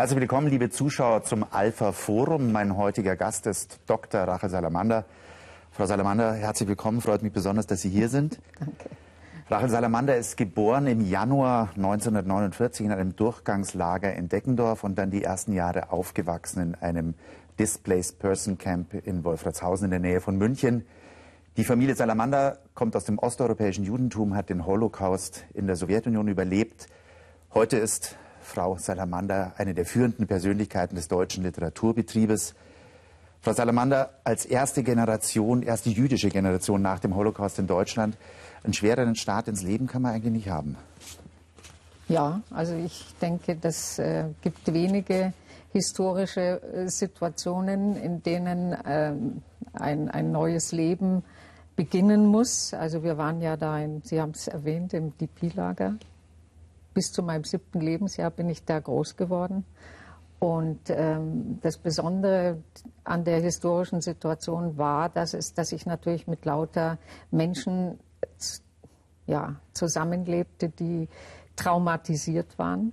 Herzlich willkommen, liebe Zuschauer, zum Alpha Forum. Mein heutiger Gast ist Dr. Rachel Salamander. Frau Salamander, herzlich willkommen. Freut mich besonders, dass Sie hier sind. Danke. Rachel Salamander ist geboren im Januar 1949 in einem Durchgangslager in Deckendorf und dann die ersten Jahre aufgewachsen in einem Displaced Person Camp in Wolfratshausen in der Nähe von München. Die Familie Salamander kommt aus dem osteuropäischen Judentum, hat den Holocaust in der Sowjetunion überlebt. Heute ist Frau Salamander eine der führenden Persönlichkeiten des deutschen Literaturbetriebes. Frau Salamander, als erste Generation, erste jüdische Generation nach dem Holocaust in Deutschland, einen schwereren Start ins Leben kann man eigentlich nicht haben. Ja, also ich denke, das äh, gibt wenige historische äh, Situationen, in denen äh, ein, ein neues Leben beginnen muss. Also wir waren ja da, in, Sie haben es erwähnt, im DP-Lager. Bis zu meinem siebten Lebensjahr bin ich da groß geworden. Und ähm, das Besondere an der historischen Situation war, dass, es, dass ich natürlich mit lauter Menschen ja, zusammenlebte, die traumatisiert waren.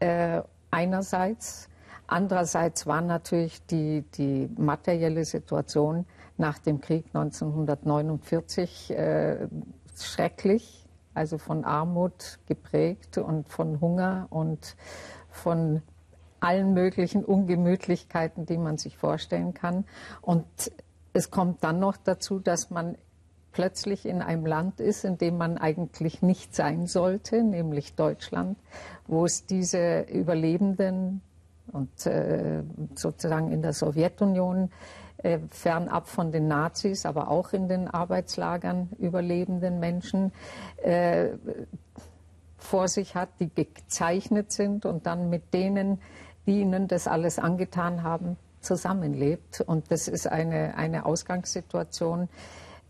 Äh, einerseits. Andererseits war natürlich die, die materielle Situation nach dem Krieg 1949 äh, schrecklich, also von Armut geprägt und von Hunger und von allen möglichen Ungemütlichkeiten, die man sich vorstellen kann. Und es kommt dann noch dazu, dass man plötzlich in einem Land ist, in dem man eigentlich nicht sein sollte, nämlich Deutschland, wo es diese Überlebenden und äh, sozusagen in der Sowjetunion äh, fernab von den Nazis, aber auch in den Arbeitslagern überlebenden Menschen äh, vor sich hat, die gezeichnet sind und dann mit denen, die ihnen das alles angetan haben, zusammenlebt. Und das ist eine, eine Ausgangssituation,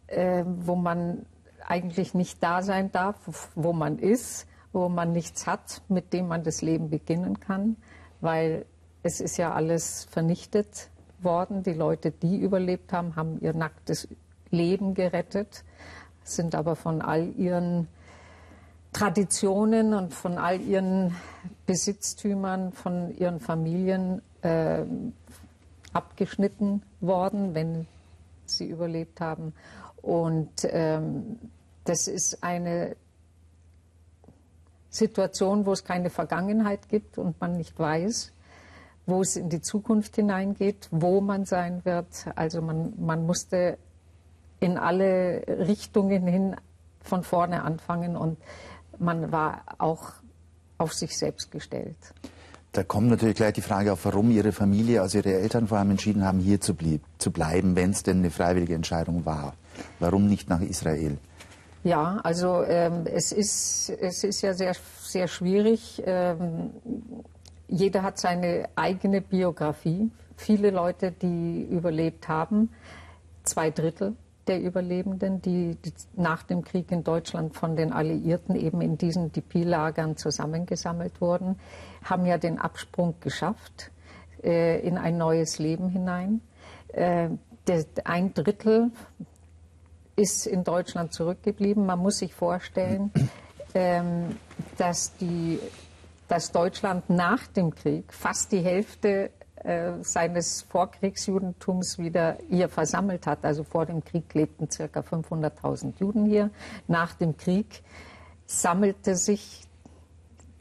äh, wo man eigentlich nicht da sein darf, wo man ist, wo man nichts hat, mit dem man das Leben beginnen kann, weil es ist ja alles vernichtet worden. Die Leute, die überlebt haben, haben ihr nacktes Leben gerettet, sind aber von all ihren Traditionen und von all ihren Besitztümern, von ihren Familien äh, abgeschnitten worden, wenn sie überlebt haben. Und ähm, das ist eine Situation, wo es keine Vergangenheit gibt und man nicht weiß, wo es in die Zukunft hineingeht, wo man sein wird. Also man, man musste in alle Richtungen hin von vorne anfangen und man war auch auf sich selbst gestellt. Da kommt natürlich gleich die Frage auf, warum Ihre Familie, also Ihre Eltern vor allem entschieden haben, hier zu, blieb, zu bleiben, wenn es denn eine freiwillige Entscheidung war. Warum nicht nach Israel? Ja, also ähm, es, ist, es ist ja sehr, sehr schwierig. Ähm, jeder hat seine eigene Biografie. Viele Leute, die überlebt haben, zwei Drittel der Überlebenden, die, nach dem Krieg in Deutschland von den Alliierten eben in diesen DP-Lagern zusammengesammelt wurden, haben ja den Absprung geschafft äh, in ein neues Leben hinein. Äh, der, ein Drittel ist in Deutschland zurückgeblieben. Man muss sich vorstellen, ähm, dass, die, dass Deutschland nach dem Krieg fast die Hälfte äh, seines Vorkriegsjudentums wieder hier versammelt hat. Also vor dem Krieg lebten ca. 500.000 Juden hier. Nach dem Krieg sammelte sich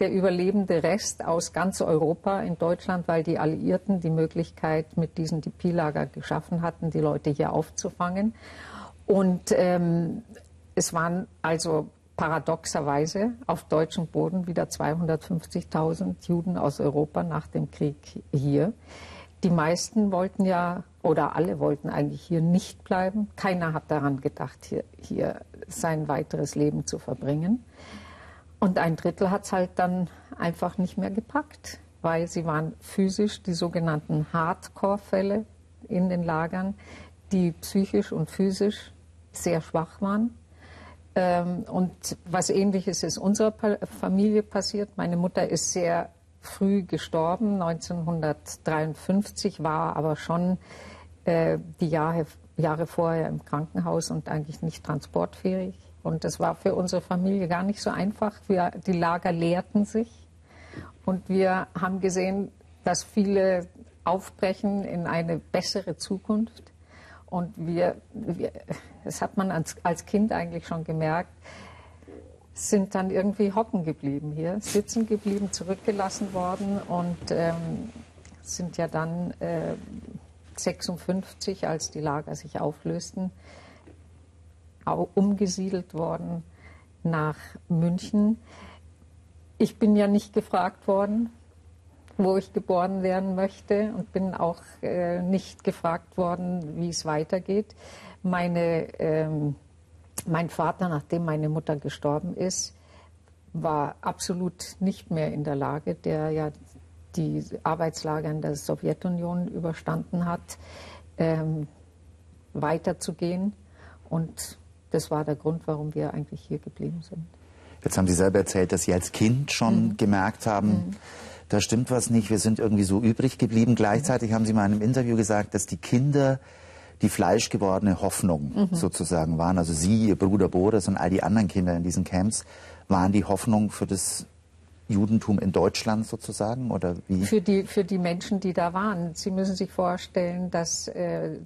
der überlebende Rest aus ganz Europa in Deutschland, weil die Alliierten die Möglichkeit mit diesen DP-Lager geschaffen hatten, die Leute hier aufzufangen. Und ähm, es waren also paradoxerweise auf deutschem Boden wieder 250.000 Juden aus Europa nach dem Krieg hier. Die meisten wollten ja, oder alle wollten eigentlich hier nicht bleiben. Keiner hat daran gedacht, hier, hier sein weiteres Leben zu verbringen. Und ein Drittel hat es halt dann einfach nicht mehr gepackt, weil sie waren physisch die sogenannten Hardcore-Fälle in den Lagern, die psychisch und physisch sehr schwach waren. Ähm, und was ähnliches ist unserer Familie passiert. Meine Mutter ist sehr früh gestorben, 1953, war aber schon äh, die Jahre, Jahre vorher im Krankenhaus und eigentlich nicht transportfähig. Und das war für unsere Familie gar nicht so einfach. Wir, die Lager leerten sich und wir haben gesehen, dass viele aufbrechen in eine bessere Zukunft. Und wir, wir das hat man als, als Kind eigentlich schon gemerkt, sind dann irgendwie hocken geblieben hier, sitzen geblieben, zurückgelassen worden und ähm, sind ja dann äh, 56, als die Lager sich auflösten, umgesiedelt worden nach München. Ich bin ja nicht gefragt worden, wo ich geboren werden möchte und bin auch äh, nicht gefragt worden, wie es weitergeht. Meine, ähm, mein Vater, nachdem meine Mutter gestorben ist, war absolut nicht mehr in der Lage, der ja die Arbeitslager in der Sowjetunion überstanden hat, ähm, weiterzugehen. Und das war der Grund, warum wir eigentlich hier geblieben sind. Jetzt haben Sie selber erzählt, dass Sie als Kind schon mhm. gemerkt haben, mhm. Da stimmt was nicht, wir sind irgendwie so übrig geblieben. Gleichzeitig haben Sie mal in einem Interview gesagt, dass die Kinder die fleischgewordene Hoffnung mhm. sozusagen waren. Also Sie, Ihr Bruder Boris und all die anderen Kinder in diesen Camps waren die Hoffnung für das Judentum in Deutschland sozusagen oder wie? Für die, für die Menschen, die da waren. Sie müssen sich vorstellen, dass äh,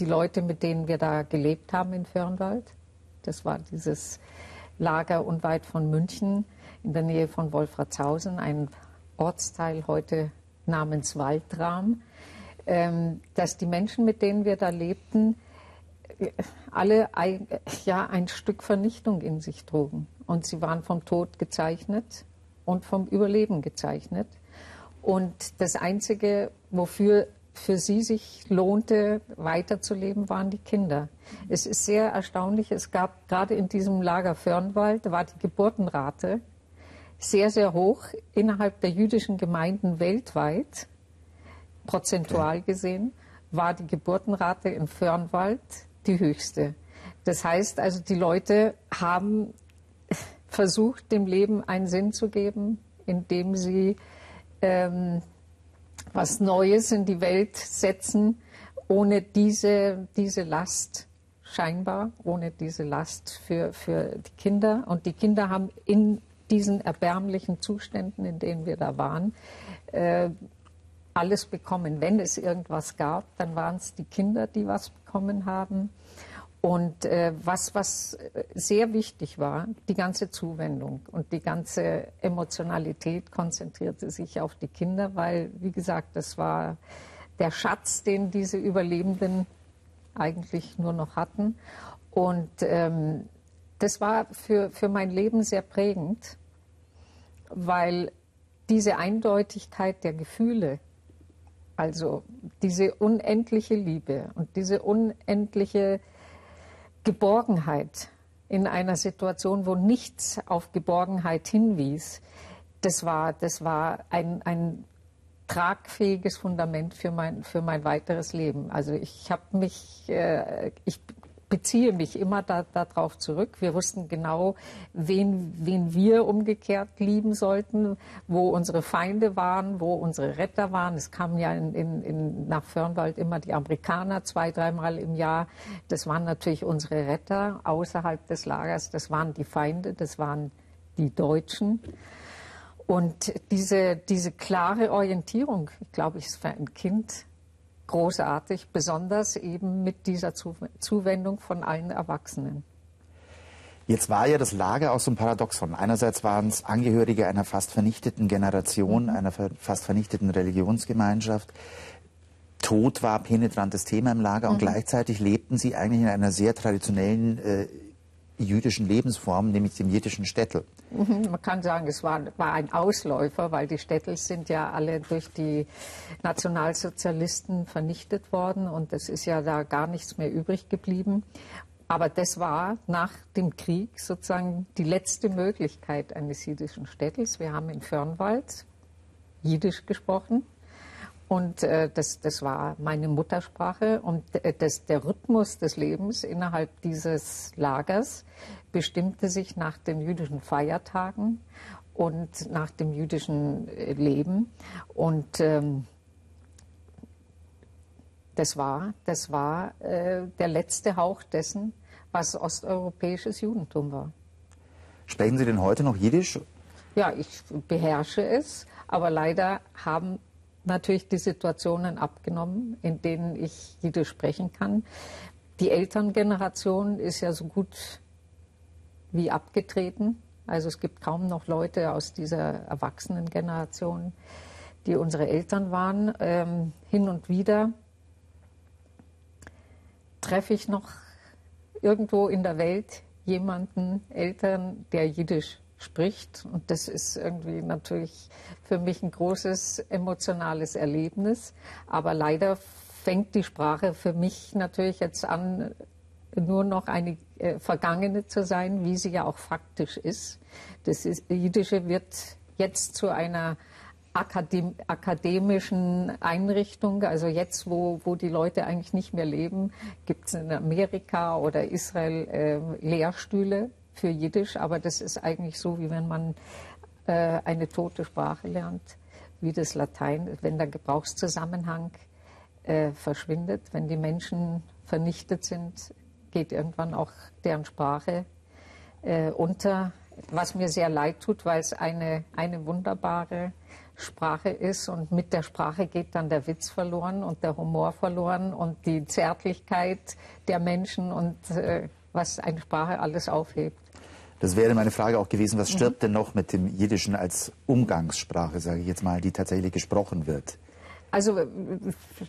die Leute, mit denen wir da gelebt haben in Fürnwald, das war dieses Lager unweit von München in der Nähe von Wolfratshausen, ein Ortsteil heute namens Waldram, ähm, dass die Menschen, mit denen wir da lebten, alle ein, ja, ein Stück Vernichtung in sich trugen. Und sie waren vom Tod gezeichnet und vom Überleben gezeichnet. Und das Einzige, wofür für sie sich lohnte, weiterzuleben, waren die Kinder. Es ist sehr erstaunlich, es gab gerade in diesem Lager Fürnwald, war die Geburtenrate sehr, sehr hoch innerhalb der jüdischen Gemeinden weltweit, prozentual gesehen, war die Geburtenrate in Fürnwald die höchste. Das heißt also, die Leute haben versucht, dem Leben einen Sinn zu geben, indem sie ähm, was Neues in die Welt setzen, ohne diese, diese Last, scheinbar, ohne diese Last für, für die Kinder. Und die Kinder haben in diesen erbärmlichen Zuständen, in denen wir da waren, äh, alles bekommen. Wenn es irgendwas gab, dann waren es die Kinder, die was bekommen haben. Und äh, was, was sehr wichtig war, die ganze Zuwendung und die ganze Emotionalität konzentrierte sich auf die Kinder, weil, wie gesagt, das war der Schatz, den diese Überlebenden eigentlich nur noch hatten. Und ähm, das war für, für mein Leben sehr prägend, weil diese Eindeutigkeit der Gefühle, also diese unendliche Liebe und diese unendliche Geborgenheit in einer Situation, wo nichts auf Geborgenheit hinwies, das war, das war ein, ein tragfähiges Fundament für mein, für mein weiteres Leben. Also ich habe mich, äh, ich beziehe mich immer darauf da zurück. Wir wussten genau, wen, wen wir umgekehrt lieben sollten, wo unsere Feinde waren, wo unsere Retter waren. Es kamen ja in, in, in, nach Fürnwald immer die Amerikaner zwei, dreimal im Jahr. Das waren natürlich unsere Retter außerhalb des Lagers. Das waren die Feinde, das waren die Deutschen. Und diese, diese klare Orientierung, ich glaube, ist für ein Kind großartig, besonders eben mit dieser Zuwendung von allen Erwachsenen. Jetzt war ja das Lager auch so ein Paradoxon. Einerseits waren es Angehörige einer fast vernichteten Generation, mhm. einer fast vernichteten Religionsgemeinschaft. Tod war penetrantes Thema im Lager mhm. und gleichzeitig lebten sie eigentlich in einer sehr traditionellen äh, jüdischen Lebensform, nämlich dem jiddischen Städtel. Mhm, man kann sagen, es war, war, ein Ausläufer, weil die Städtel sind ja alle durch die Nationalsozialisten vernichtet worden und es ist ja da gar nichts mehr übrig geblieben. Aber das war nach dem Krieg sozusagen die letzte Möglichkeit eines jiddischen Städtels. Wir haben in Fürnwald Jiddisch gesprochen. Und äh, das, das war meine Muttersprache. Und äh, das, der Rhythmus des Lebens innerhalb dieses Lagers bestimmte sich nach den jüdischen Feiertagen und nach dem jüdischen äh, Leben. Und ähm, das war, das war äh, der letzte Hauch dessen, was osteuropäisches Judentum war. Sprechen Sie denn heute noch Jiddisch? Ja, ich beherrsche es, aber leider haben natürlich die Situationen abgenommen, in denen ich Jiddisch sprechen kann. Die Elterngeneration ist ja so gut wie abgetreten. Also es gibt kaum noch Leute aus dieser Erwachsenengeneration, die unsere Eltern waren. Ähm, hin und wieder treffe ich noch irgendwo in der Welt jemanden, Eltern, der Jiddisch spricht. Und das ist irgendwie natürlich für mich ein großes emotionales Erlebnis. Aber leider fängt die Sprache für mich natürlich jetzt an, nur noch eine äh, vergangene zu sein, wie sie ja auch faktisch ist. Das ist, Jiddische wird jetzt zu einer Akadem akademischen Einrichtung. Also jetzt, wo, wo die Leute eigentlich nicht mehr leben, gibt es in Amerika oder Israel äh, Lehrstühle für Jiddisch. Aber das ist eigentlich so, wie wenn man äh, eine tote Sprache lernt, wie das Latein, wenn der Gebrauchszusammenhang äh, verschwindet, wenn die Menschen vernichtet sind, geht irgendwann auch deren Sprache äh, unter. Was mir sehr leid tut, weil es eine, eine wunderbare Sprache ist und mit der Sprache geht dann der Witz verloren und der Humor verloren und die Zärtlichkeit der Menschen und äh, was eine Sprache alles aufhebt. Das wäre meine Frage auch gewesen, was stirbt mhm. denn noch mit dem Jiddischen als Umgangssprache, sage ich jetzt mal, die tatsächlich gesprochen wird? Also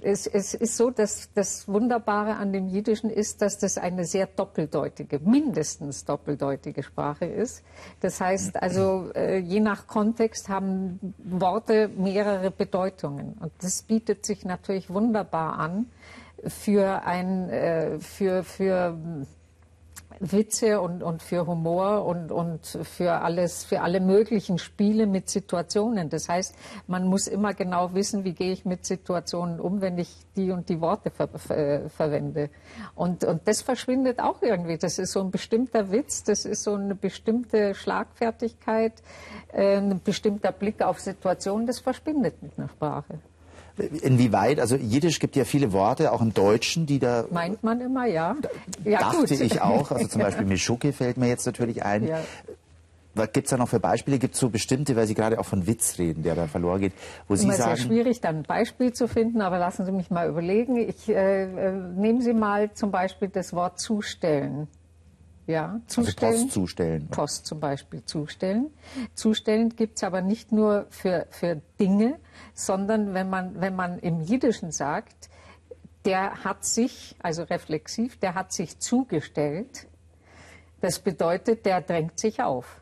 es, es, ist so, dass das Wunderbare an dem Jiddischen ist, dass das eine sehr doppeldeutige, mindestens doppeldeutige Sprache ist. Das heißt also, äh, je nach Kontext haben Worte mehrere Bedeutungen. Und das bietet sich natürlich wunderbar an für ein, äh, für, für Witze und, und für Humor und, und für alles, für alle möglichen Spiele mit Situationen. Das heißt, man muss immer genau wissen, wie gehe ich mit Situationen um, wenn ich die und die Worte ver ver verwende. Und, und das verschwindet auch irgendwie. Das ist so ein bestimmter Witz, das ist so eine bestimmte Schlagfertigkeit, äh, ein bestimmter Blick auf Situationen, das verschwindet mit einer Sprache. Inwieweit, also Jiddisch gibt ja viele Worte, auch im Deutschen, die da... Meint man immer, ja. ja dachte gut. ich auch, also zum Beispiel Mischuke fällt mir jetzt natürlich ein. Ja. Was gibt es da noch für Beispiele? Gibt es so bestimmte, weil Sie gerade auch von Witz reden, der da verloren geht, wo Sie Immer sagen... Es ist schwierig, dann ein Beispiel zu finden, aber lassen Sie mich mal überlegen. Ich, äh, äh nehmen Sie mal zum Beispiel das Wort zustellen. Ja, zustellen. Also Post zustellen. Post zum Beispiel zustellen. Zustellen gibt es aber nicht nur für, für Dinge, sondern wenn man, wenn man im Jiddischen sagt, der hat sich, also reflexiv, der hat sich zugestellt, das bedeutet, der drängt sich auf.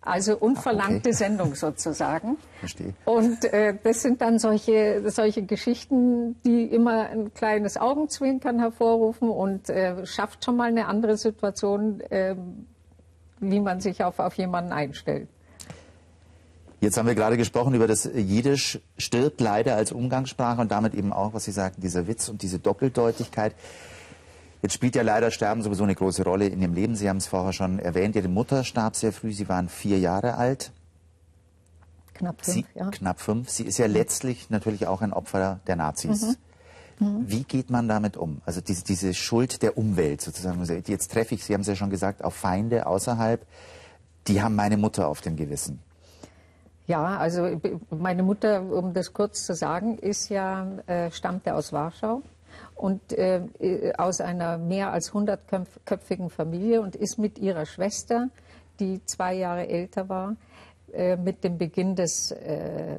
Also unverlangte okay. Sendung sozusagen. Verstehe. Und äh, das sind dann solche, solche Geschichten, die immer ein kleines Augenzwinkern hervorrufen und äh, schafft schon mal eine andere Situation, äh, wie man sich auf, auf jemanden einstellt. Jetzt haben wir gerade gesprochen über das Jiddisch stirbt leider als Umgangssprache und damit eben auch, was Sie sagten, dieser Witz und diese Doppeldeutigkeit. Jetzt spielt ja leider Sterben sowieso eine große Rolle in Ihrem Leben. Sie haben es vorher schon erwähnt. Ihre Mutter starb sehr früh. Sie waren vier Jahre alt. Knapp fünf, Sie, ja. Knapp fünf. Sie ist ja letztlich natürlich auch ein Opfer der Nazis. Mhm. Mhm. Wie geht man damit um? Also diese, diese Schuld der Umwelt sozusagen. Also jetzt treffe ich, Sie haben es ja schon gesagt, auf Feinde außerhalb. Die haben meine Mutter auf dem Gewissen. Ja, also meine Mutter, um das kurz zu sagen, ist ja, äh, stammte aus Warschau und äh, aus einer mehr als hundertköpfigen Familie und ist mit ihrer Schwester, die zwei Jahre älter war, äh, mit dem Beginn des äh,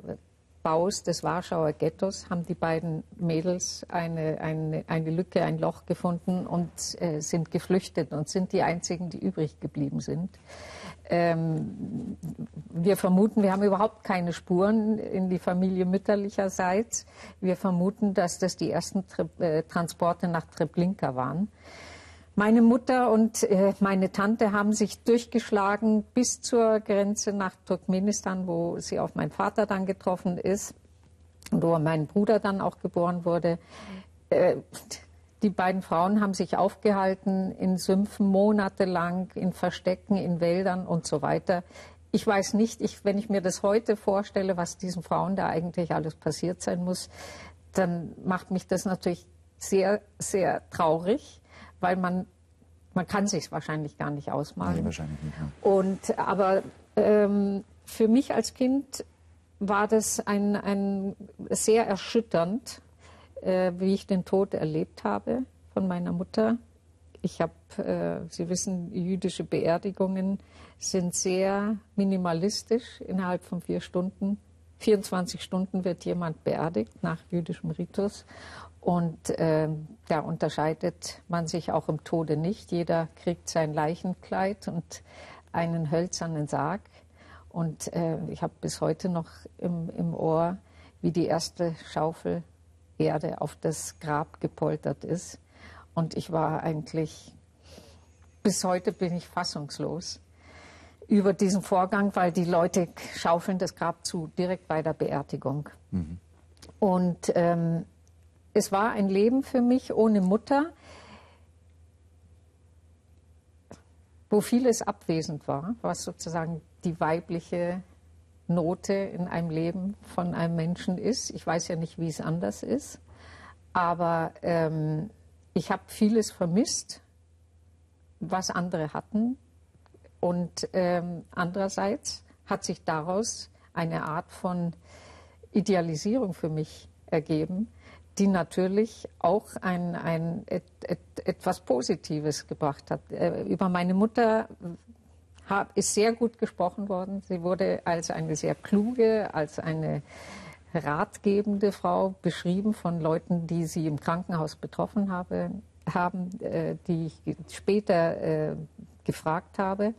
Baus des Warschauer Ghettos haben die beiden Mädels eine, eine, eine Lücke, ein Loch gefunden und äh, sind geflüchtet und sind die einzigen, die übrig geblieben sind. Ähm, wir vermuten, wir haben überhaupt keine Spuren in die Familie mütterlicherseits. Wir vermuten, dass das die ersten Tri äh, Transporte nach Treblinka waren. Meine Mutter und äh, meine Tante haben sich durchgeschlagen bis zur Grenze nach Turkmenistan, wo sie auf meinen Vater dann getroffen ist und wo mein Bruder dann auch geboren wurde. Äh, die beiden Frauen haben sich aufgehalten in Sümpfen monatelang, in Verstecken, in Wäldern und so weiter. Ich weiß nicht, ich, wenn ich mir das heute vorstelle, was diesen Frauen da eigentlich alles passiert sein muss, dann macht mich das natürlich sehr, sehr traurig, weil man, man kann sich wahrscheinlich gar nicht ausmalen. Nee, wahrscheinlich nicht. Ja. Und, aber ähm, für mich als Kind war das ein, ein sehr erschütternd, äh, wie ich den Tod erlebt habe von meiner Mutter. Ich habe, äh, Sie wissen, jüdische Beerdigungen sind sehr minimalistisch innerhalb von vier Stunden. 24 Stunden wird jemand beerdigt nach jüdischem Ritus. Und äh, da unterscheidet man sich auch im Tode nicht. Jeder kriegt sein Leichenkleid und einen hölzernen Sarg. Und äh, ich habe bis heute noch im, im Ohr, wie die erste Schaufel Erde auf das Grab gepoltert ist. Und ich war eigentlich, bis heute bin ich fassungslos über diesen Vorgang, weil die Leute schaufeln das Grab zu, direkt bei der Beerdigung. Mhm. Und ähm, es war ein Leben für mich ohne Mutter, wo vieles abwesend war, was sozusagen die weibliche Note in einem Leben von einem Menschen ist. Ich weiß ja nicht, wie es anders ist, aber ähm, ich habe vieles vermisst, was andere hatten. Und ähm, andererseits hat sich daraus eine Art von Idealisierung für mich ergeben, die natürlich auch ein, ein, et, et, etwas Positives gebracht hat. Äh, über meine Mutter hab, ist sehr gut gesprochen worden. Sie wurde als eine sehr kluge, als eine ratgebende Frau beschrieben von Leuten, die sie im Krankenhaus betroffen habe, haben, äh, die ich später äh, gefragt habe.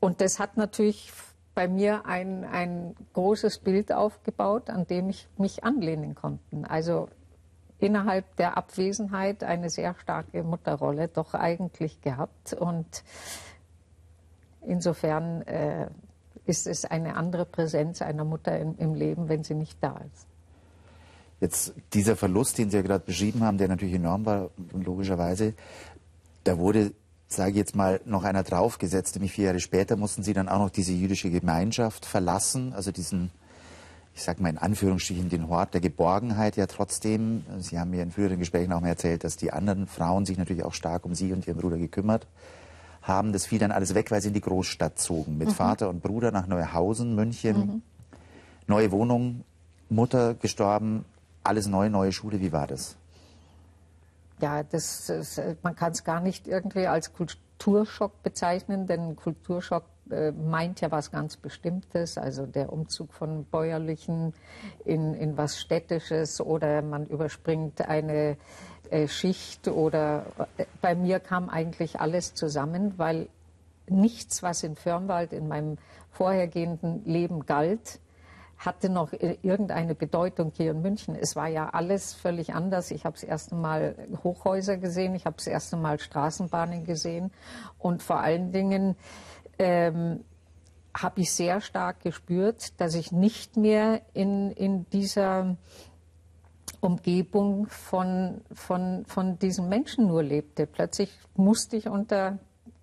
Und das hat natürlich bei mir ein, ein großes Bild aufgebaut, an dem ich mich anlehnen konnte. Also innerhalb der Abwesenheit eine sehr starke Mutterrolle doch eigentlich gehabt. Und insofern äh, ist es eine andere Präsenz einer Mutter im, im Leben, wenn sie nicht da ist. Jetzt dieser Verlust, den Sie ja gerade beschrieben haben, der natürlich enorm war, logischerweise, da wurde, sage ich jetzt mal, noch einer draufgesetzt, nämlich vier Jahre später mussten Sie dann auch noch diese jüdische Gemeinschaft verlassen, also diesen, ich sage mal in Anführungsstrichen, den Hort der Geborgenheit ja trotzdem. Sie haben mir in früheren Gesprächen auch mal erzählt, dass die anderen Frauen sich natürlich auch stark um Sie und Ihren Bruder gekümmert haben. Das fiel dann alles weg, weil Sie in die Großstadt zogen, mit mhm. Vater und Bruder nach Neuhausen, München. Mhm. Neue Wohnung, Mutter gestorben, alles neu, neue Schule. Wie war das? Ja, das, das man kann es gar nicht irgendwie als Kulturschock bezeichnen, denn Kulturschock äh, meint ja was ganz Bestimmtes, also der Umzug von bäuerlichen in, in was städtisches oder man überspringt eine Schicht oder äh, bei mir kam eigentlich alles zusammen, weil nichts, was in Firnwald in meinem vorhergehenden Leben galt, hatte noch irgendeine Bedeutung hier in München. Es war ja alles völlig anders. Ich habe das erste Mal Hochhäuser gesehen, ich habe das erste Mal Straßenbahnen gesehen und vor allen Dingen ähm, habe ich sehr stark gespürt, dass ich nicht mehr in, in dieser Umgebung von, von, von diesen Menschen nur lebte. Plötzlich musste ich unter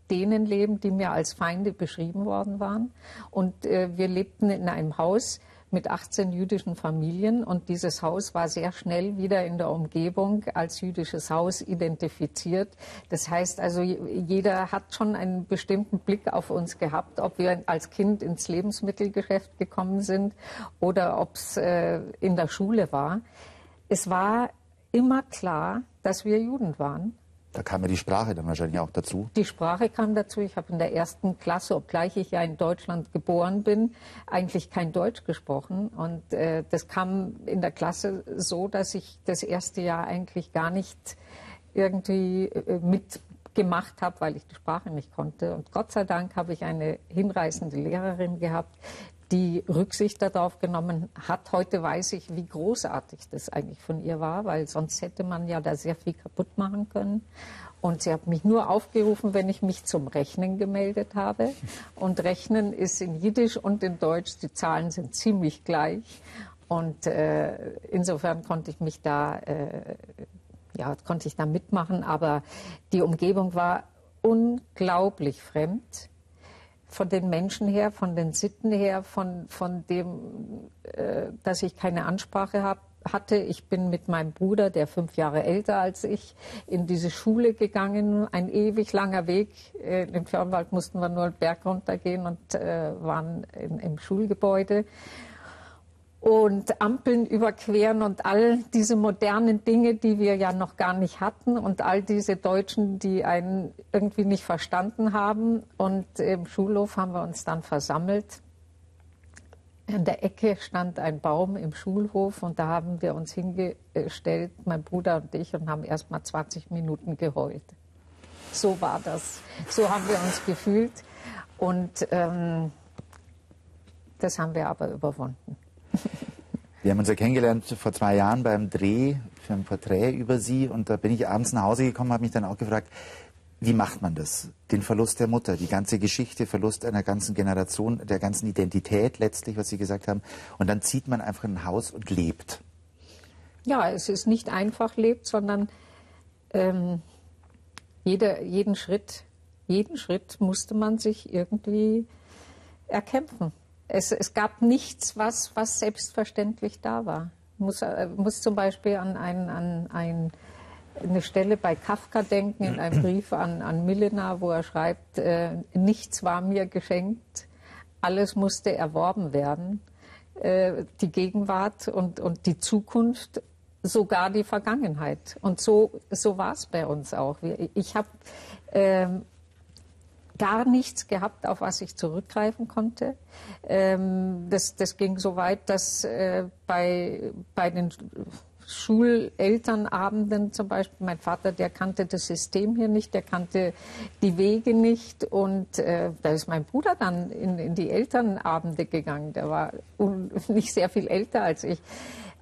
denen leben, die mir als Feinde beschrieben worden waren. Und äh, wir lebten in einem Haus, mit 18 jüdischen Familien und dieses Haus war sehr schnell wieder in der Umgebung als jüdisches Haus identifiziert. Das heißt also, jeder hat schon einen bestimmten Blick auf uns gehabt, ob wir als Kind ins Lebensmittelgeschäft gekommen sind oder ob es äh, in der Schule war. Es war immer klar, dass wir Juden waren. Da kam ja die Sprache dann wahrscheinlich auch dazu. Die Sprache kam dazu. Ich habe in der ersten Klasse, obgleich ich ja in Deutschland geboren bin, eigentlich kein Deutsch gesprochen. Und äh, das kam in der Klasse so, dass ich das erste Jahr eigentlich gar nicht irgendwie äh, mitgemacht habe, weil ich die Sprache nicht konnte. Und Gott sei Dank habe ich eine hinreißende Lehrerin gehabt, die Rücksicht darauf genommen hat. Heute weiß ich, wie großartig das eigentlich von ihr war, weil sonst hätte man ja da sehr viel kaputt machen können. Und sie hat mich nur aufgerufen, wenn ich mich zum Rechnen gemeldet habe. Und Rechnen ist in Jiddisch und in Deutsch, die Zahlen sind ziemlich gleich. Und äh, insofern konnte ich mich da, äh, ja, konnte ich da mitmachen. Aber die Umgebung war unglaublich fremd von den Menschen her, von den Sitten her, von, von dem, äh, dass ich keine Ansprache hab, hatte. Ich bin mit meinem Bruder, der fünf Jahre älter als ich, in diese Schule gegangen. Ein ewig langer Weg. Äh, Im Fernwald mussten wir nur einen Berg runtergehen und äh, waren in, im Schulgebäude. Und Ampeln überqueren und all diese modernen Dinge, die wir ja noch gar nicht hatten und all diese Deutschen, die einen irgendwie nicht verstanden haben. Und im Schulhof haben wir uns dann versammelt. In der Ecke stand ein Baum im Schulhof und da haben wir uns hingestellt, mein Bruder und ich, und haben erst mal 20 Minuten geheult. So war das. So haben wir uns gefühlt. Und ähm, das haben wir aber überwunden. Wir haben uns ja kennengelernt vor zwei Jahren beim Dreh für ein Porträt über Sie und da bin ich abends nach Hause gekommen, habe mich dann auch gefragt, wie macht man das? Den Verlust der Mutter, die ganze Geschichte, Verlust einer ganzen Generation, der ganzen Identität letztlich, was Sie gesagt haben. Und dann zieht man einfach ein Haus und lebt. Ja, es ist nicht einfach lebt, sondern ähm, jeder, jeden Schritt, jeden Schritt musste man sich irgendwie erkämpfen. Es, es gab nichts, was, was selbstverständlich da war. Muss, äh, muss zum Beispiel an, ein, an ein, eine Stelle bei Kafka denken, in einem Brief an, an Milena, wo er schreibt, äh, nichts war mir geschenkt, alles musste erworben werden. Äh, die Gegenwart und, und die Zukunft, sogar die Vergangenheit. Und so, so war es bei uns auch. Ich habe ähm, gar nichts gehabt, auf was ich zurückgreifen konnte. Ähm, das, das ging so weit, dass äh, bei, bei den Schulelternabenden zum Beispiel, mein Vater, der kannte das System hier nicht, der kannte die Wege nicht und äh, da ist mein Bruder dann in, in die Elternabende gegangen, der war nicht sehr viel älter als ich.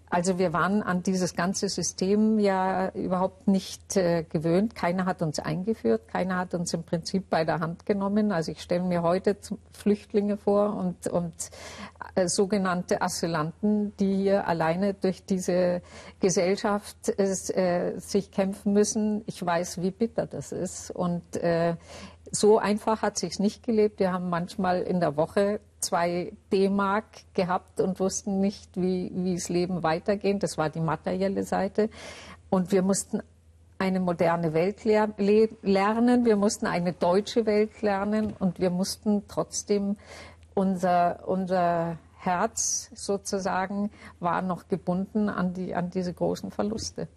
Also wir waren an dieses ganze System ja überhaupt nicht äh, gewöhnt. Keiner hat uns eingeführt, keiner hat uns im Prinzip bei der Hand genommen. Also ich stelle mir heute Flüchtlinge vor und, und äh, sogenannte Asylanten, die hier alleine durch diese Gesellschaft äh, sich kämpfen müssen. Ich weiß, wie bitter das ist. Und äh, so einfach hat sich's nicht gelebt. Wir haben manchmal in der Woche zwei D-Mark gehabt und wussten nicht, wie, wie das Leben weitergeht. Das war die materielle Seite. Und wir mussten eine moderne Welt ler lernen, wir mussten eine deutsche Welt lernen und wir mussten trotzdem unser, unser Herz sozusagen war noch gebunden an, die, an diese großen Verluste.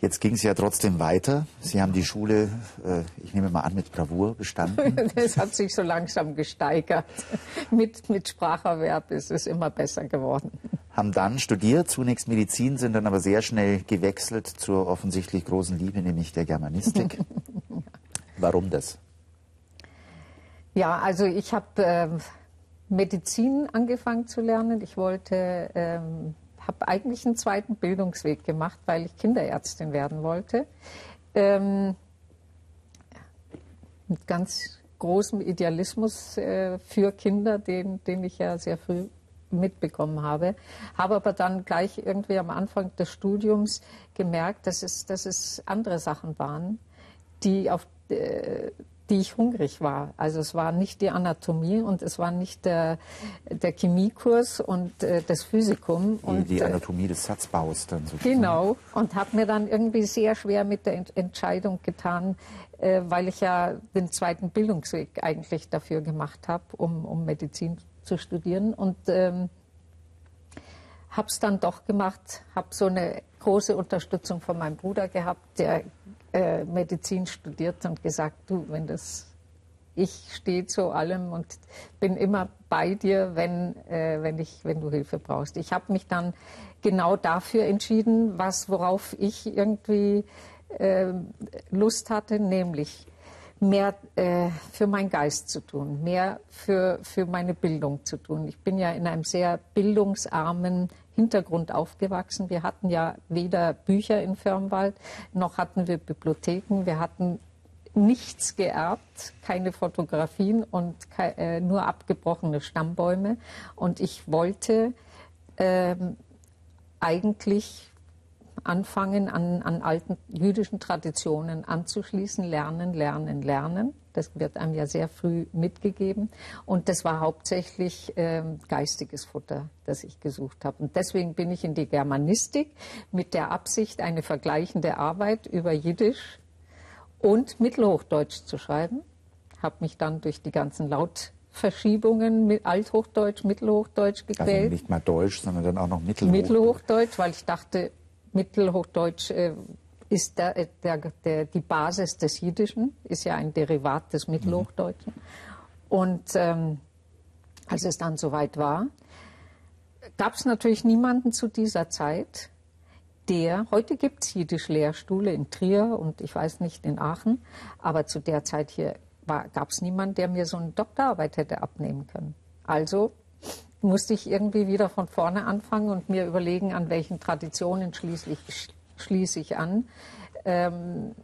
Jetzt ging es ja trotzdem weiter. Sie haben die Schule, äh, ich nehme mal an, mit Bravour bestanden. Es hat sich so langsam gesteigert. mit, mit Spracherwerb ist es immer besser geworden. Haben dann studiert, zunächst Medizin, sind dann aber sehr schnell gewechselt zur offensichtlich großen Liebe, nämlich der Germanistik. Warum das? Ja, also ich habe äh, Medizin angefangen zu lernen. Ich wollte ähm, habe eigentlich einen zweiten Bildungsweg gemacht, weil ich Kinderärztin werden wollte. Ähm, mit ganz großem Idealismus äh, für Kinder, den, den ich ja sehr früh mitbekommen habe. Habe aber dann gleich irgendwie am Anfang des Studiums gemerkt, dass es, dass es andere Sachen waren, die auf, äh, die ich hungrig war. Also es war nicht die Anatomie und es war nicht der, der Chemiekurs und äh, das Physikum. Die, und, die äh, Anatomie des Satzbaus dann sozusagen. Genau. Und habe mir dann irgendwie sehr schwer mit der Entscheidung getan, äh, weil ich ja den zweiten Bildungsweg eigentlich dafür gemacht habe, um, um Medizin zu studieren. Und ähm, habe es dann doch gemacht, habe so eine große Unterstützung von meinem Bruder gehabt, der äh, Medizin studiert und gesagt, du, wenn das, ich stehe zu allem und bin immer bei dir, wenn, äh, wenn, ich, wenn du Hilfe brauchst. Ich habe mich dann genau dafür entschieden, was, worauf ich irgendwie äh, Lust hatte, nämlich mehr äh, für meinen Geist zu tun, mehr für, für meine Bildung zu tun. Ich bin ja in einem sehr bildungsarmen Hintergrund aufgewachsen. Wir hatten ja weder Bücher in Firnwald, noch hatten wir Bibliotheken. Wir hatten nichts geerbt, keine Fotografien und äh, nur abgebrochene Stammbäume. Und ich wollte ähm, eigentlich anfangen, an, an alten jüdischen Traditionen anzuschließen, lernen, lernen, lernen. Das wird einem ja sehr früh mitgegeben. Und das war hauptsächlich ähm, geistiges Futter, das ich gesucht habe. Und deswegen bin ich in die Germanistik mit der Absicht, eine vergleichende Arbeit über Jiddisch und Mittelhochdeutsch zu schreiben. Habe mich dann durch die ganzen Laut Verschiebungen mit Althochdeutsch, Mittelhochdeutsch Also gewählt. nicht mal Deutsch, sondern dann auch noch Mittelhochdeutsch. Mittelhochdeutsch, weil ich dachte, Mittelhochdeutsch äh, ist der, äh, der, der, die Basis des Jiddischen, ist ja ein Derivat des Mittelhochdeutschen. Und ähm, als es dann soweit war, gab es natürlich niemanden zu dieser Zeit, der, heute gibt es Jiddisch-Lehrstühle in Trier und ich weiß nicht in Aachen, aber zu der Zeit hier gab es niemanden, der mir so eine Doktorarbeit hätte abnehmen können. Also musste ich irgendwie wieder von vorne anfangen und mir überlegen, an welchen Traditionen schließlich, schließe ich an. Ähm,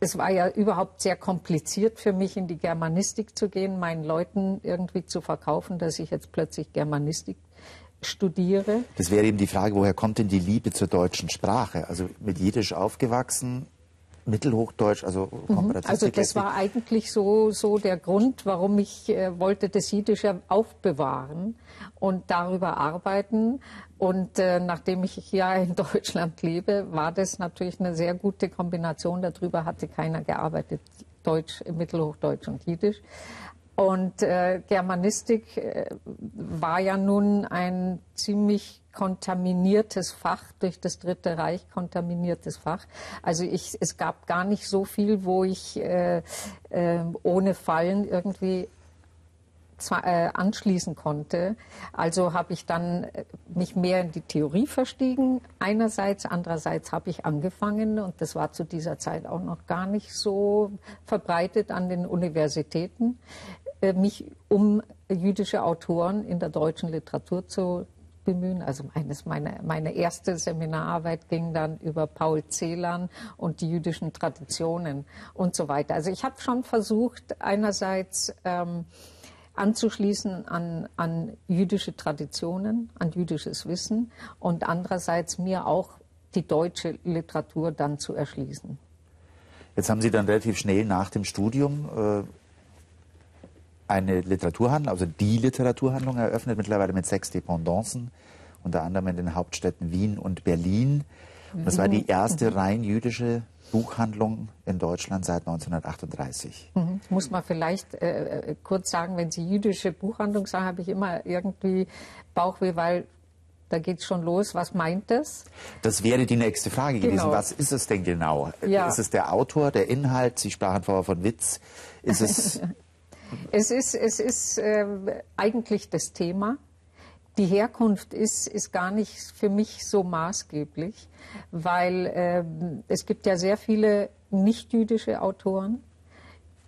es war ja überhaupt sehr kompliziert für mich, in die Germanistik zu gehen, meinen Leuten irgendwie zu verkaufen, dass ich jetzt plötzlich Germanistik studiere. Das wäre eben die Frage, woher kommt denn die Liebe zur deutschen Sprache? Also mit Jiddisch aufgewachsen, Mittelhochdeutsch, also Komparatistik. Also das war eigentlich so, so der Grund, warum ich äh, wollte das Jiddische aufbewahren und darüber arbeiten. Und äh, nachdem ich hier in Deutschland lebe, war das natürlich eine sehr gute Kombination. Darüber hatte keiner gearbeitet, Deutsch, Mittelhochdeutsch und Jiddisch. Und äh, Germanistik äh, war ja nun ein ziemlich kontaminiertes Fach, durch das Dritte Reich kontaminiertes Fach. Also ich, es gab gar nicht so viel, wo ich äh, äh, ohne Fallen irgendwie äh, anschließen konnte. Also habe ich dann äh, mich mehr in die Theorie verstiegen. Einerseits, andererseits habe ich angefangen und das war zu dieser Zeit auch noch gar nicht so verbreitet an den Universitäten, mich um jüdische Autoren in der deutschen Literatur zu bemühen. Also eines meine, meine erste Seminararbeit ging dann über Paul Celan und die jüdischen Traditionen und so weiter. Also ich habe schon versucht, einerseits ähm, anzuschließen an, an jüdische Traditionen, an jüdisches Wissen und andererseits mir auch die deutsche Literatur dann zu erschließen. Jetzt haben Sie dann relativ schnell nach dem Studium äh, eine Literaturhandlung, also die Literaturhandlung eröffnet, mittlerweile mit sechs Dependancen, unter anderem in den Hauptstädten Wien und Berlin. Und das war die erste rein jüdische Buchhandlung in Deutschland seit 1938. Mhm. Muss man vielleicht äh, kurz sagen, wenn Sie jüdische Buchhandlung sagen, habe ich immer irgendwie Bauchweh, weil da geht es schon los. Was meint das? Das wäre die nächste Frage gewesen. Genau. Was ist es denn genau? Ja. Ist es der Autor, der Inhalt? Sie sprachen vorher von Witz. Ist es Es ist, es ist äh, eigentlich das Thema. Die Herkunft ist, ist gar nicht für mich so maßgeblich, weil äh, es gibt ja sehr viele nicht-jüdische Autoren,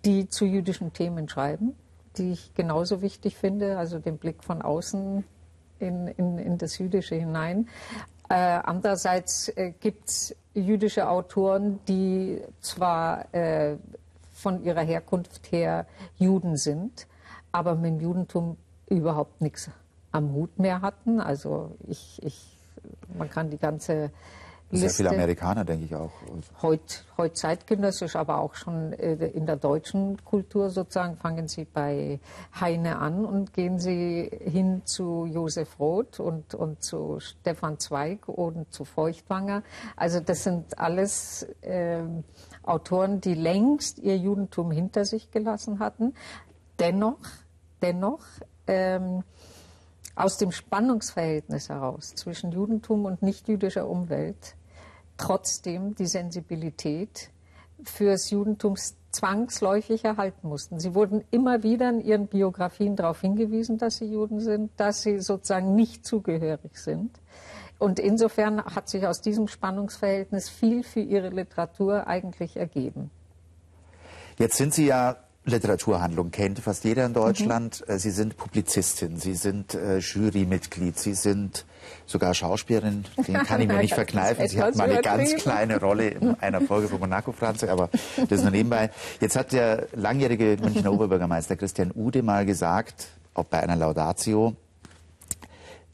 die zu jüdischen Themen schreiben, die ich genauso wichtig finde, also den Blick von außen in, in, in das Jüdische hinein. Äh, andererseits äh, gibt es jüdische Autoren, die zwar äh, von ihrer Herkunft her Juden sind, aber mit dem Judentum überhaupt nichts am Hut mehr hatten. Also ich, ich, man kann die ganze sehr Liste viele Amerikaner, denke ich auch. heute heut zeitgenössisch, aber auch schon äh, in der deutschen Kultur sozusagen, fangen Sie bei Heine an und gehen Sie hin zu Josef Roth und, und zu Stefan Zweig und zu Feuchtwanger. Also das sind alles ähm, Autoren, die längst ihr Judentum hinter sich gelassen hatten. Dennoch, dennoch ähm, aus dem Spannungsverhältnis heraus zwischen Judentum und nichtjüdischer Umwelt trotzdem die Sensibilität fürs Judentum zwangsläufig erhalten mussten. Sie wurden immer wieder in ihren Biografien darauf hingewiesen, dass sie Juden sind, dass sie sozusagen nicht zugehörig sind. Und insofern hat sich aus diesem Spannungsverhältnis viel für ihre Literatur eigentlich ergeben. Jetzt sind Sie ja Literaturhandlung kennt fast jeder in Deutschland. Mhm. Sie sind Publizistin, Sie sind äh, Jurymitglied, Sie sind sogar Schauspielerin. Den kann ich mir nicht verkneifen. Sie hat mal eine ganz kleine Rolle in einer Folge von Monaco Franze, aber das ist nur nebenbei. Jetzt hat der langjährige Münchner Oberbürgermeister Christian Ude mal gesagt, auch bei einer Laudatio,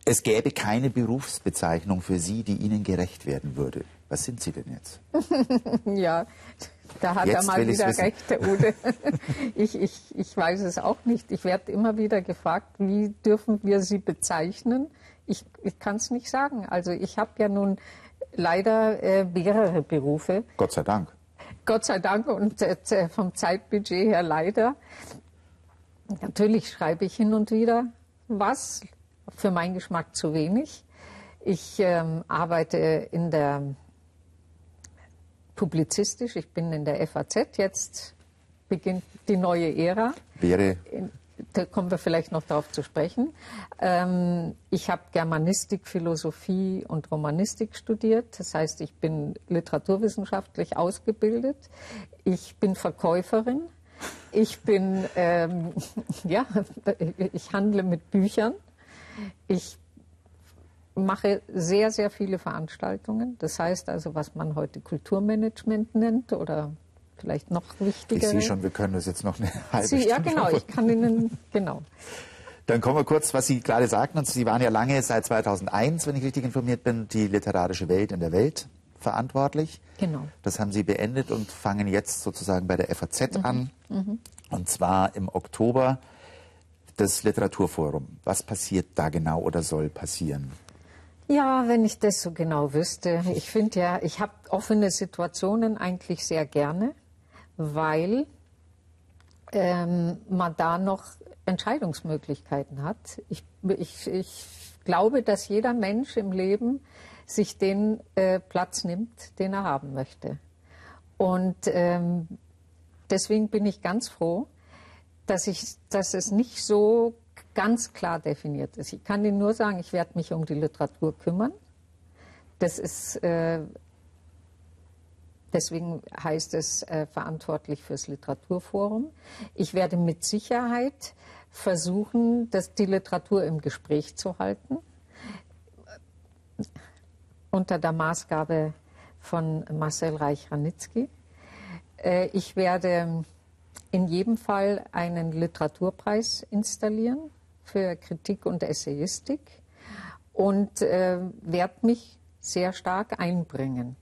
es gäbe keine Berufsbezeichnung für Sie, die Ihnen gerecht werden würde. Was sind Sie denn jetzt? ja, da hat Jetzt er mal wieder recht, der Ude. ich, ich, ich weiß es auch nicht. Ich werde immer wieder gefragt, wie dürfen wir sie bezeichnen? Ich, ich kann es nicht sagen. Also ich habe ja nun leider äh, mehrere Berufe. Gott sei Dank. Gott sei Dank und äh, vom Zeitbudget her leider. Natürlich schreibe ich hin und wieder was, für meinen Geschmack zu wenig. Ich ähm, arbeite in der publizistisch, ich bin in der FAZ, jetzt beginnt die neue Ära. Wäre da kommen wir vielleicht noch darauf zu sprechen. Ähm, ich habe Germanistik, Philosophie und Romanistik studiert. Das heißt, ich bin literaturwissenschaftlich ausgebildet. Ich bin Verkäuferin. Ich bin, ähm, ja, ich handle mit Büchern. Ich mache sehr, sehr viele Veranstaltungen. Das heißt also, was man heute Kulturmanagement nennt oder vielleicht noch wichtiger. Ich sehe schon, wir können das jetzt noch eine halbe Sie, Stunde. Ja, genau, ich kann Ihnen, genau. Dann kommen wir kurz, was Sie gerade sagten. Und Sie waren ja lange, seit 2001, wenn ich richtig informiert bin, die literarische Welt in der Welt verantwortlich. Genau. Das haben Sie beendet und fangen jetzt sozusagen bei der FAZ mhm. an. Mhm. Und zwar im Oktober das Literaturforum. Was passiert da genau oder soll passieren? Ja, wenn ich das so genau wüsste. Ich finde ja, ich habe offene Situationen eigentlich sehr gerne weil ähm, man da noch Entscheidungsmöglichkeiten hat. Ich, ich, ich glaube, dass jeder Mensch im Leben sich den äh, Platz nimmt, den er haben möchte. Und ähm, deswegen bin ich ganz froh, dass, ich, dass es nicht so ganz klar definiert ist. Ich kann Ihnen nur sagen, ich werde mich um die Literatur kümmern. Das ist äh, Deswegen heißt es äh, verantwortlich fürs Literaturforum. Ich werde mit Sicherheit versuchen, das, die Literatur im Gespräch zu halten, unter der Maßgabe von Marcel Reich-Ranitzky. Äh, ich werde in jedem Fall einen Literaturpreis installieren für Kritik und Essayistik und äh, werde mich sehr stark einbringen.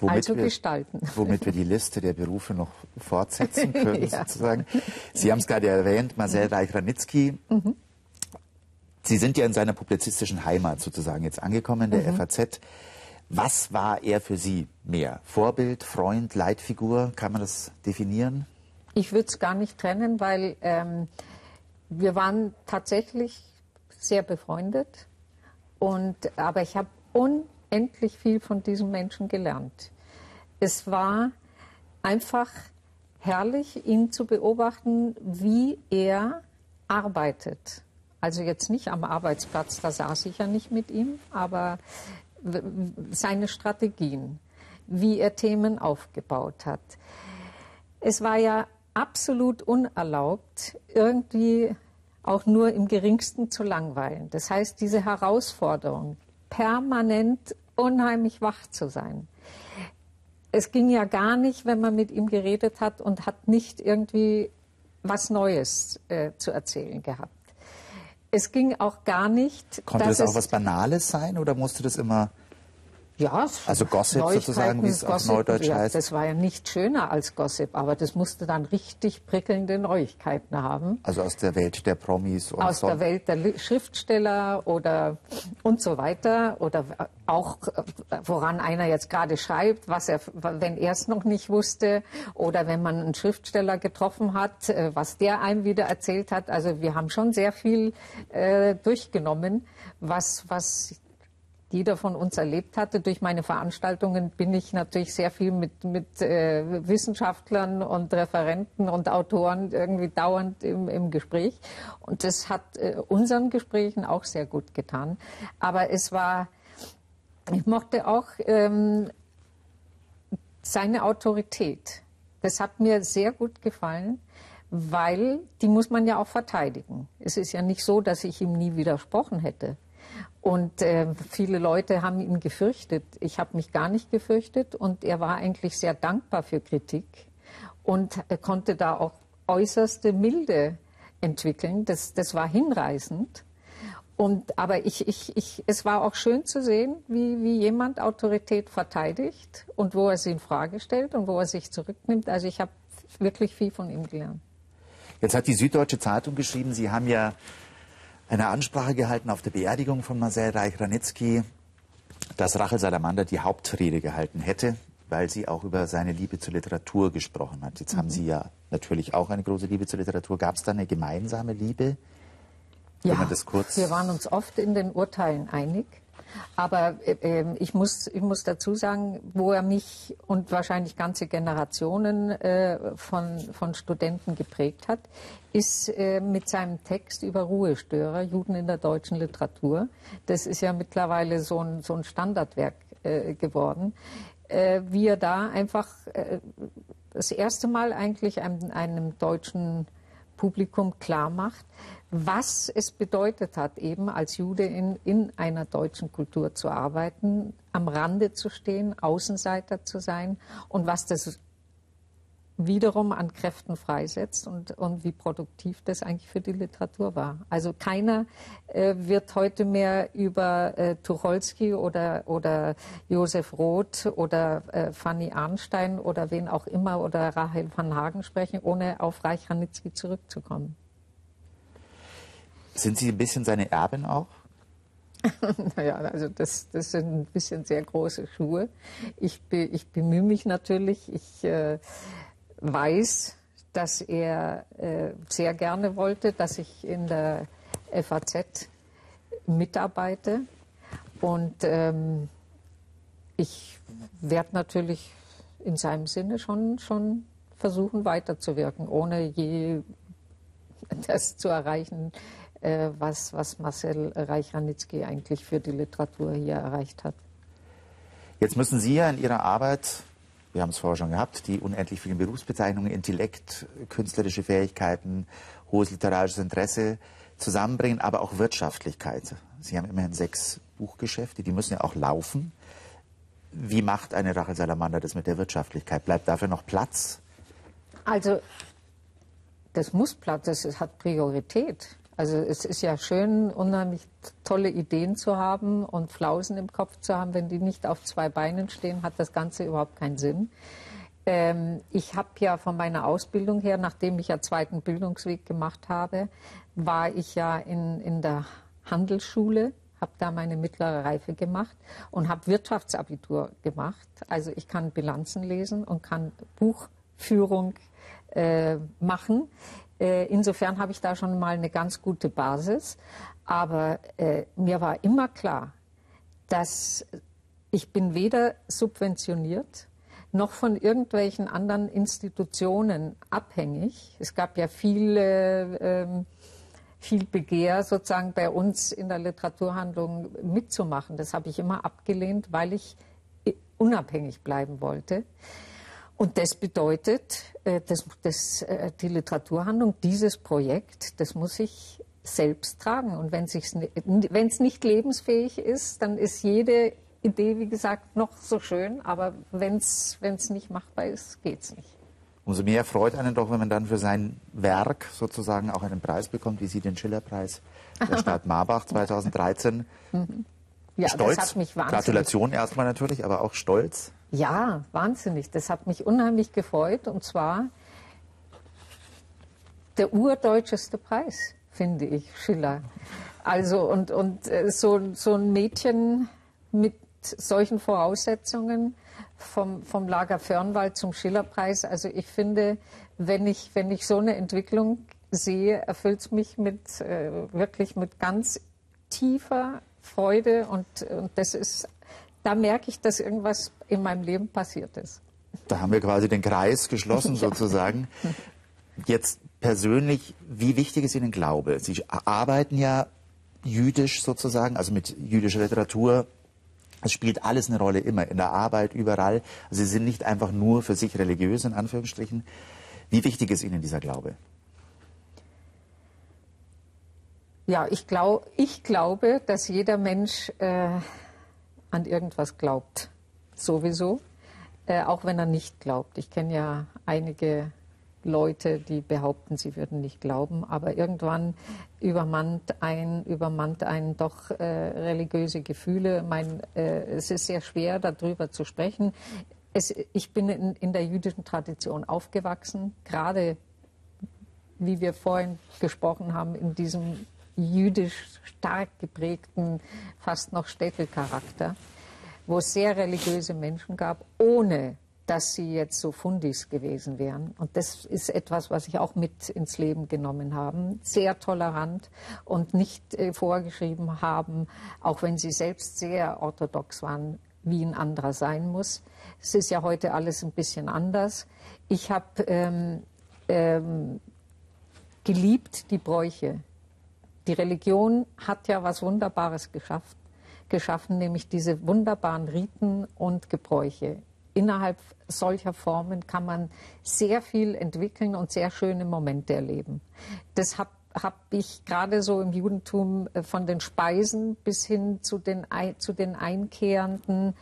Womit also wir, gestalten. Womit wir die Liste der Berufe noch fortsetzen können, ja. sozusagen. Sie haben es gerade erwähnt, Marcel mhm. Reich-Ranitzky. Mhm. Sie sind ja in seiner publizistischen Heimat sozusagen jetzt angekommen, der mhm. FAZ. Was war er für Sie mehr? Vorbild, Freund, Leitfigur? Kann man das definieren? Ich würde es gar nicht trennen, weil ähm, wir waren tatsächlich sehr befreundet. Und, aber ich habe un endlich viel von diesem Menschen gelernt. Es war einfach herrlich, ihn zu beobachten, wie er arbeitet. Also jetzt nicht am Arbeitsplatz, da saß ich ja nicht mit ihm, aber seine Strategien, wie er Themen aufgebaut hat. Es war ja absolut unerlaubt, irgendwie auch nur im geringsten zu langweilen. Das heißt, diese Herausforderung, permanent unheimlich wach zu sein. Es ging ja gar nicht, wenn man mit ihm geredet hat und hat nicht irgendwie was Neues äh, zu erzählen gehabt. Es ging auch gar nicht. Konnte das auch was Banales sein oder musste das immer ja, also Gossip sozusagen, wie es auf Neudeutsch ja, heißt. Das war ja nicht schöner als Gossip, aber das musste dann richtig prickelnde Neuigkeiten haben. Also aus der Welt der Promis und Aus so. der Welt der Schriftsteller oder und so weiter oder auch woran einer jetzt gerade schreibt, was er, wenn er es noch nicht wusste oder wenn man einen Schriftsteller getroffen hat, äh, was der einem wieder erzählt hat. Also wir haben schon sehr viel äh, durchgenommen, was was jeder von uns erlebt hatte. Durch meine Veranstaltungen bin ich natürlich sehr viel mit, mit äh, Wissenschaftlern und Referenten und Autoren irgendwie dauernd im, im Gespräch. Und das hat äh, unseren Gesprächen auch sehr gut getan. Aber es war, ich mochte auch ähm, seine Autorität. Das hat mir sehr gut gefallen weil die muss man ja auch verteidigen. Es ist ja nicht so, dass ich ihm nie widersprochen hätte. Und äh, viele Leute haben ihn gefürchtet. Ich habe mich gar nicht gefürchtet und er war eigentlich sehr dankbar für Kritik und er konnte da auch äußerste Milde entwickeln. Das, das war hinreißend. Und, aber ich, ich, ich, es war auch schön zu sehen, wie, wie jemand Autorität verteidigt und wo er sie in Frage stellt und wo er sich zurücknimmt. Also ich habe wirklich viel von ihm gelernt. Jetzt hat die Süddeutsche Zeitung geschrieben, Sie haben ja eine Ansprache gehalten auf der Beerdigung von Marcel Reich-Ranitzky, dass Rachel Salamander die Hauptrede gehalten hätte weil sie auch über seine Liebe zur Literatur gesprochen hat. Jetzt mhm. haben Sie ja natürlich auch eine große Liebe zur Literatur. Gab es da eine gemeinsame Liebe? Ja, wir waren uns oft in den Urteilen einig. Aber äh, ähm, ich, muss, ich muss dazu sagen, wo er mich und wahrscheinlich ganze Generationen äh, von, von Studenten geprägt hat, ist äh, mit seinem Text über Ruhestörer, Juden in der deutschen Literatur. Das ist ja mittlerweile so ein, so ein Standardwerk äh, geworden. Äh, wie er da einfach äh, das erste Mal eigentlich einem, einem deutschen Publikum klar macht, was es bedeutet hat, eben als Jude in, in einer deutschen Kultur zu arbeiten, am Rande zu stehen, Außenseiter zu sein und was das wiederum an Kräften freisetzt und, und wie produktiv das eigentlich für die Literatur war. Also keiner äh, wird heute mehr über äh, Tucholsky oder, oder Josef Roth oder äh, Fanny Arnstein oder wen auch immer oder Rahel van Hagen sprechen, ohne auf Reich Ranitzky zurückzukommen. Sind Sie ein bisschen seine Erbin auch? naja, also das, das sind ein bisschen sehr große Schuhe. Ich, be, ich bemühe mich natürlich. Ich äh, weiß, dass er äh, sehr gerne wollte, dass ich in der FAZ mitarbeite. Und ähm, ich werde natürlich in seinem Sinne schon, schon versuchen, weiterzuwirken, ohne je das zu erreichen, äh, was, was Marcel Reich-Ranitzky eigentlich für die Literatur hier erreicht hat. Jetzt müssen Sie ja in Ihrer Arbeit wir haben es vorher schon gehabt, die unendlich vielen Berufsbezeichnungen, Intellekt, künstlerische Fähigkeiten, hohes literarisches Interesse zusammenbringen, aber auch Wirtschaftlichkeit. Sie haben immerhin sechs Buchgeschäfte, die müssen ja auch laufen. Wie macht eine Rachel Salamander das mit der Wirtschaftlichkeit? Bleibt dafür noch Platz? Also, das muss Platz, das hat Priorität. Also es ist ja schön, unheimlich tolle Ideen zu haben und Flausen im Kopf zu haben. Wenn die nicht auf zwei Beinen stehen, hat das Ganze überhaupt keinen Sinn. Ähm, ich habe ja von meiner Ausbildung her, nachdem ich ja zweiten Bildungsweg gemacht habe, war ich ja in, in der Handelsschule, habe da meine mittlere Reife gemacht und habe Wirtschaftsabitur gemacht. Also ich kann Bilanzen lesen und kann Buchführung äh, machen. Äh, insofern habe ich da schon mal eine ganz gute Basis. Aber äh, mir war immer klar, dass ich bin weder subventioniert noch von irgendwelchen anderen Institutionen abhängig. Es gab ja viele, ähm, viel Begehr sozusagen bei uns in der Literaturhandlung mitzumachen. Das habe ich immer abgelehnt, weil ich unabhängig bleiben wollte. Und das bedeutet, äh, dass, dass äh, die Literaturhandlung, dieses Projekt, das muss ich selbst tragen. Und wenn es nicht lebensfähig ist, dann ist jede Idee, wie gesagt, noch so schön. Aber wenn es nicht machbar ist, geht es nicht. Umso mehr freut einen doch, wenn man dann für sein Werk sozusagen auch einen Preis bekommt, wie Sie den Schillerpreis der Stadt Marbach 2013. Mhm. Ja, stolz. das hat mich wahnsinnig. Gratulation erstmal natürlich, aber auch stolz. Ja, wahnsinnig. Das hat mich unheimlich gefreut. Und zwar der urdeutscheste Preis, finde ich, Schiller. Also und, und äh, so, so ein Mädchen mit solchen Voraussetzungen vom, vom Lager Fernwald zum Schillerpreis. Also ich finde, wenn ich, wenn ich so eine Entwicklung sehe, erfüllt es mich mit, äh, wirklich mit ganz tiefer Freude und, und das ist da merke ich, dass irgendwas in meinem Leben passiert ist. Da haben wir quasi den Kreis geschlossen ja. sozusagen. Jetzt persönlich, wie wichtig ist Ihnen Glaube? Sie arbeiten ja jüdisch sozusagen, also mit jüdischer Literatur. Es spielt alles eine Rolle, immer in der Arbeit, überall. Sie sind nicht einfach nur für sich religiös, in Anführungsstrichen. Wie wichtig ist Ihnen dieser Glaube? Ja, ich, glaub, ich glaube, dass jeder Mensch äh, an irgendwas glaubt. Sowieso. Äh, auch wenn er nicht glaubt. Ich kenne ja einige Leute, die behaupten, sie würden nicht glauben, aber irgendwann übermannt ein, übermannt einen doch äh, religiöse Gefühle. Mein, äh, es ist sehr schwer, darüber zu sprechen. Es, ich bin in, in der jüdischen Tradition aufgewachsen, gerade wie wir vorhin gesprochen haben, in diesem jüdisch stark geprägten, fast noch Städtelcharakter. wo es sehr religiöse Menschen gab, ohne dass sie jetzt so Fundis gewesen wären. Und das ist etwas, was ich auch mit ins Leben genommen habe. Sehr tolerant und nicht äh, vorgeschrieben haben, auch wenn sie selbst sehr orthodox waren, wie ein anderer sein muss. Es ist ja heute alles ein bisschen anders. Ich habe ähm, ähm, geliebt die Bräuche. Die Religion hat ja was Wunderbares geschafft, geschaffen, nämlich diese wunderbaren Riten und Gebräuche innerhalb solcher Formen kann man sehr viel entwickeln und sehr schöne Momente erleben. Das habe habe ich gerade so im Judentum äh, von den Speisen bis hin zu den, zu den einkehrenden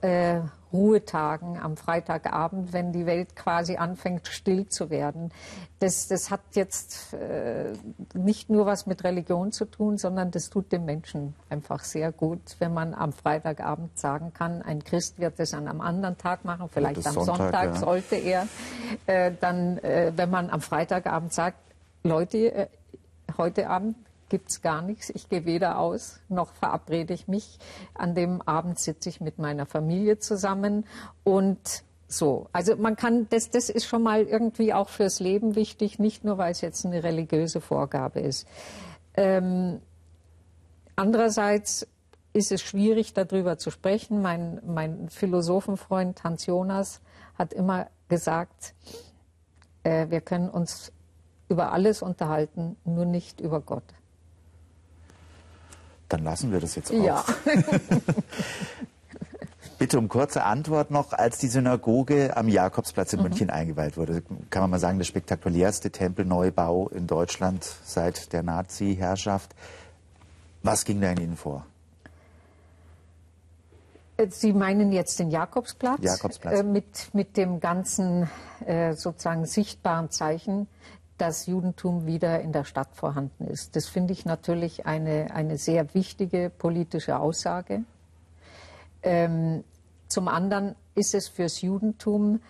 äh, Ruhetagen am Freitagabend, wenn die Welt quasi anfängt still zu werden. Das, das hat jetzt äh, nicht nur was mit Religion zu tun, sondern das tut dem Menschen einfach sehr gut, wenn man am Freitagabend sagen kann, ein Christ wird das an einem anderen Tag machen, vielleicht am Sonntag, Sonntag ja. sollte er. Äh, dann, äh, wenn man am Freitagabend sagt, Leute, äh, heute Abend gibt es gar nichts. Ich gehe weder aus, noch verabrede ich mich. An dem Abend sitze ich mit meiner Familie zusammen und so. Also man kann, das, das ist schon mal irgendwie auch fürs Leben wichtig, nicht nur, weil es jetzt eine religiöse Vorgabe ist. Ähm, andererseits ist es schwierig, darüber zu sprechen. Mein, mein Philosophenfreund Hans Jonas hat immer gesagt, äh, wir können uns über alles unterhalten, nur nicht über Gott. Dann lassen wir das jetzt auch. Ja. Bitte um kurze Antwort noch. Als die Synagoge am Jakobsplatz in mhm. München eingeweiht wurde, kann man mal sagen, der spektakulärste Tempelneubau in Deutschland seit der Nazi-Herrschaft. Was ging da in Ihnen vor? Sie meinen jetzt den Jakobsplatz? Jakobsplatz. Äh, mit, mit dem ganzen äh, sozusagen sichtbaren Zeichen das Judentum wieder in der Stadt vorhanden ist. Das finde ich natürlich eine, eine sehr wichtige politische Aussage. Ähm, zum anderen ist es fürs Judentum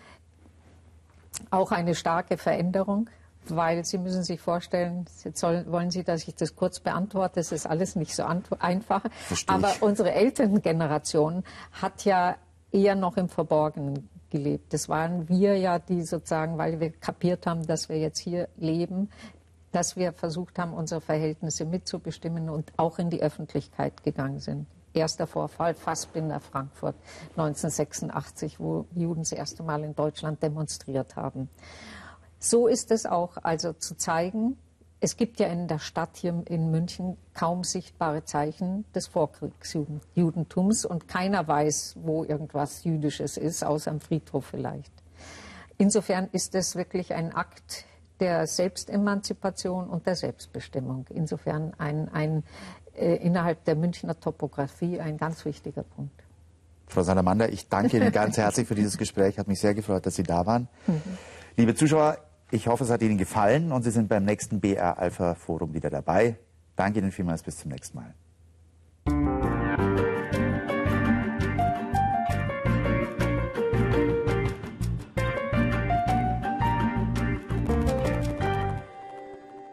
auch eine starke Veränderung, weil Sie müssen sich vorstellen, jetzt soll, wollen Sie, dass ich das kurz beantworte, das ist alles nicht so einfach. Aber unsere Elterngeneration hat ja eher noch im Verborgenen gelebt. Das waren wir ja, die sozusagen, weil wir kapiert haben, dass wir jetzt hier leben, dass wir versucht haben, unsere Verhältnisse mitzubestimmen und auch in die Öffentlichkeit gegangen sind. Erster Vorfall, Fassbinder Frankfurt 1986, wo Juden das erste Mal in Deutschland demonstriert haben. So ist es auch, also zu zeigen, es gibt ja in der Stadt hier in München kaum sichtbare Zeichen des Vorkriegsjudentums und keiner weiß, wo irgendwas Jüdisches ist, außer am Friedhof vielleicht. Insofern ist es wirklich ein Akt der Selbstemanzipation und der Selbstbestimmung. Insofern ein, ein äh, innerhalb der Münchner Topografie ein ganz wichtiger Punkt. Frau Salamander, ich danke Ihnen ganz herzlich für dieses Gespräch. Hat mich sehr gefreut, dass Sie da waren. Mhm. Liebe Zuschauer, ich hoffe, es hat Ihnen gefallen und Sie sind beim nächsten BR Alpha Forum wieder dabei. Danke Ihnen vielmals, bis zum nächsten Mal.